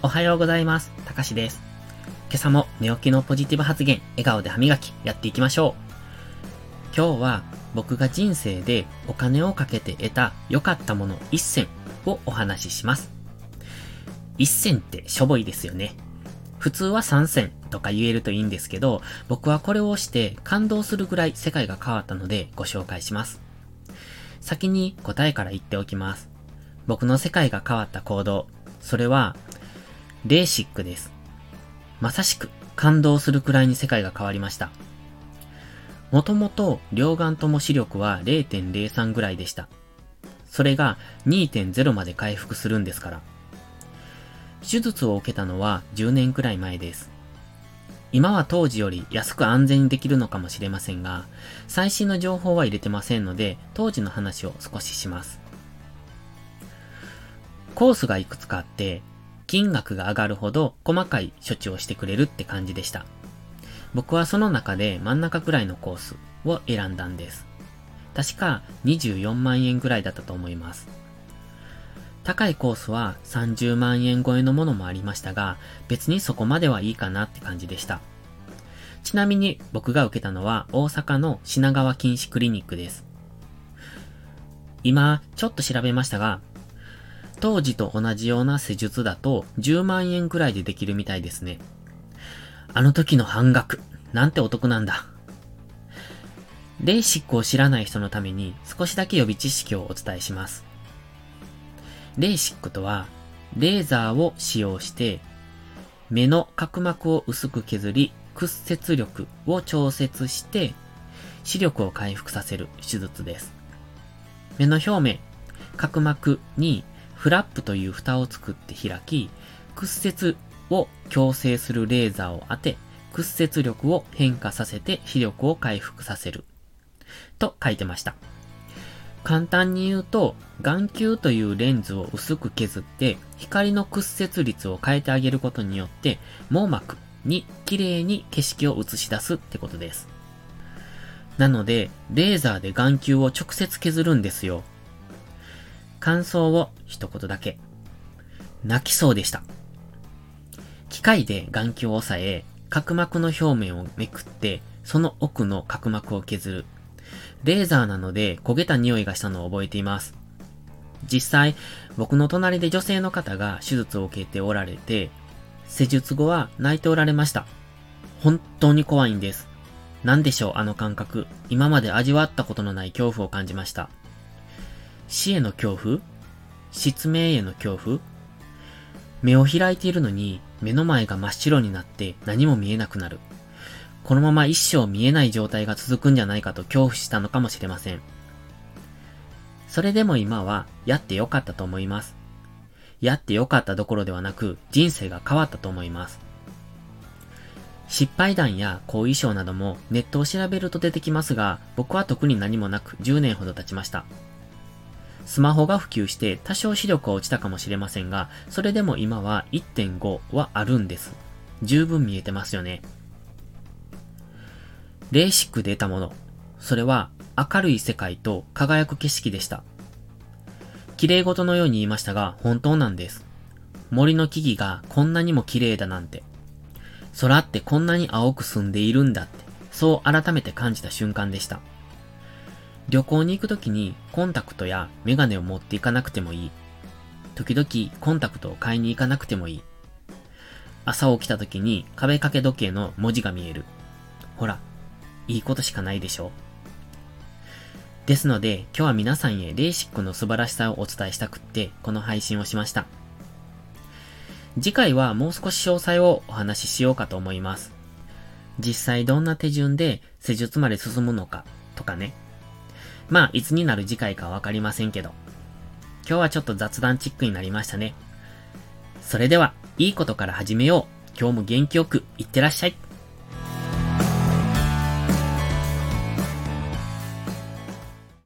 おはようございます。たかしです。今朝も寝起きのポジティブ発言、笑顔で歯磨き、やっていきましょう。今日は僕が人生でお金をかけて得た良かったもの1選をお話しします。1選ってしょぼいですよね。普通は3選とか言えるといいんですけど、僕はこれをして感動するぐらい世界が変わったのでご紹介します。先に答えから言っておきます。僕の世界が変わった行動、それは、レーシックです。まさしく感動するくらいに世界が変わりました。もともと両眼とも視力は0.03ぐらいでした。それが2.0まで回復するんですから。手術を受けたのは10年くらい前です。今は当時より安く安全にできるのかもしれませんが、最新の情報は入れてませんので、当時の話を少しします。コースがいくつかあって、金額が上がるほど細かい処置をしてくれるって感じでした。僕はその中で真ん中くらいのコースを選んだんです。確か24万円くらいだったと思います。高いコースは30万円超えのものもありましたが、別にそこまではいいかなって感じでした。ちなみに僕が受けたのは大阪の品川禁止クリニックです。今、ちょっと調べましたが、当時と同じような施術だと10万円くらいでできるみたいですね。あの時の半額、なんてお得なんだ。レーシックを知らない人のために少しだけ予備知識をお伝えします。レーシックとは、レーザーを使用して、目の角膜を薄く削り、屈折力を調節して、視力を回復させる手術です。目の表面、角膜にフラップという蓋を作って開き、屈折を矯正するレーザーを当て、屈折力を変化させて視力を回復させる。と書いてました。簡単に言うと、眼球というレンズを薄く削って、光の屈折率を変えてあげることによって、網膜に綺麗に景色を映し出すってことです。なので、レーザーで眼球を直接削るんですよ。感想を一言だけ。泣きそうでした。機械で眼球を押さえ、角膜の表面をめくって、その奥の角膜を削る。レーザーなので焦げた匂いがしたのを覚えています。実際、僕の隣で女性の方が手術を受けておられて、施術後は泣いておられました。本当に怖いんです。何でしょう、あの感覚。今まで味わったことのない恐怖を感じました。死への恐怖？失明への恐怖？目を開いているのに目の前が真っ白になって何も見えなくなる。このまま一生見えない状態が続くんじゃないかと恐怖したのかもしれません。それでも今はやってよかったと思います。やってよかったどころではなく人生が変わったと思います。失敗談や後遺症などもネットを調べると出てきますが、僕は特に何もなく10年ほど経ちました。スマホが普及して多少視力は落ちたかもしれませんが、それでも今は1.5はあるんです。十分見えてますよね。レーシックで得たもの。それは明るい世界と輝く景色でした。綺麗事のように言いましたが、本当なんです。森の木々がこんなにも綺麗だなんて。空ってこんなに青く澄んでいるんだって、そう改めて感じた瞬間でした。旅行に行くときにコンタクトやメガネを持っていかなくてもいい。時々コンタクトを買いに行かなくてもいい。朝起きたときに壁掛け時計の文字が見える。ほら、いいことしかないでしょですので、今日は皆さんへレーシックの素晴らしさをお伝えしたくって、この配信をしました。次回はもう少し詳細をお話ししようかと思います。実際どんな手順で施術まで進むのかとかね。まあ、いつになる次回かわかりませんけど。今日はちょっと雑談チックになりましたね。それでは、いいことから始めよう。今日も元気よくいってらっしゃい。